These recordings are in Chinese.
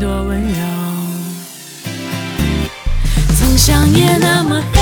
多温柔。曾像夜那么黑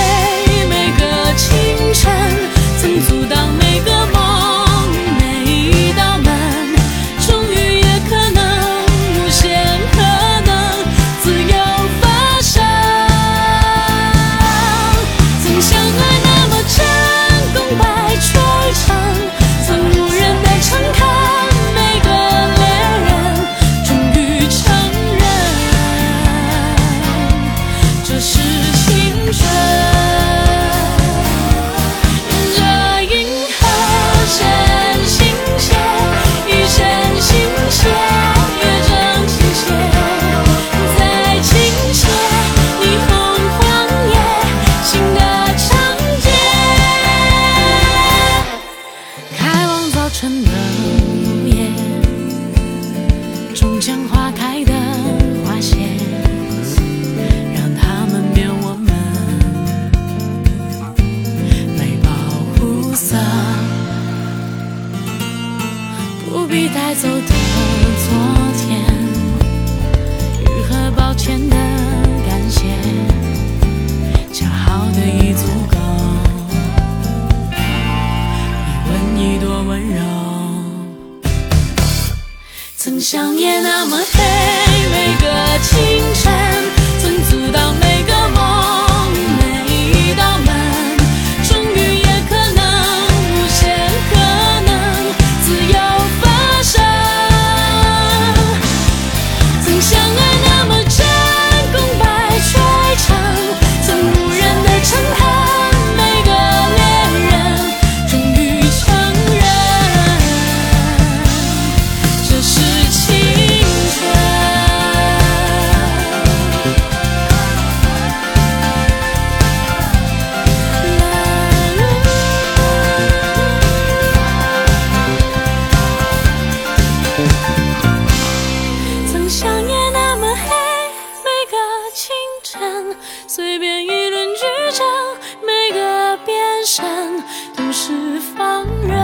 不必带走的昨天，愈合抱歉的感谢，恰好的已足够。你问你多温柔，曾想夜那么黑。想夜那么黑。每个清晨，随便一轮剧场，每个变身，都是放任。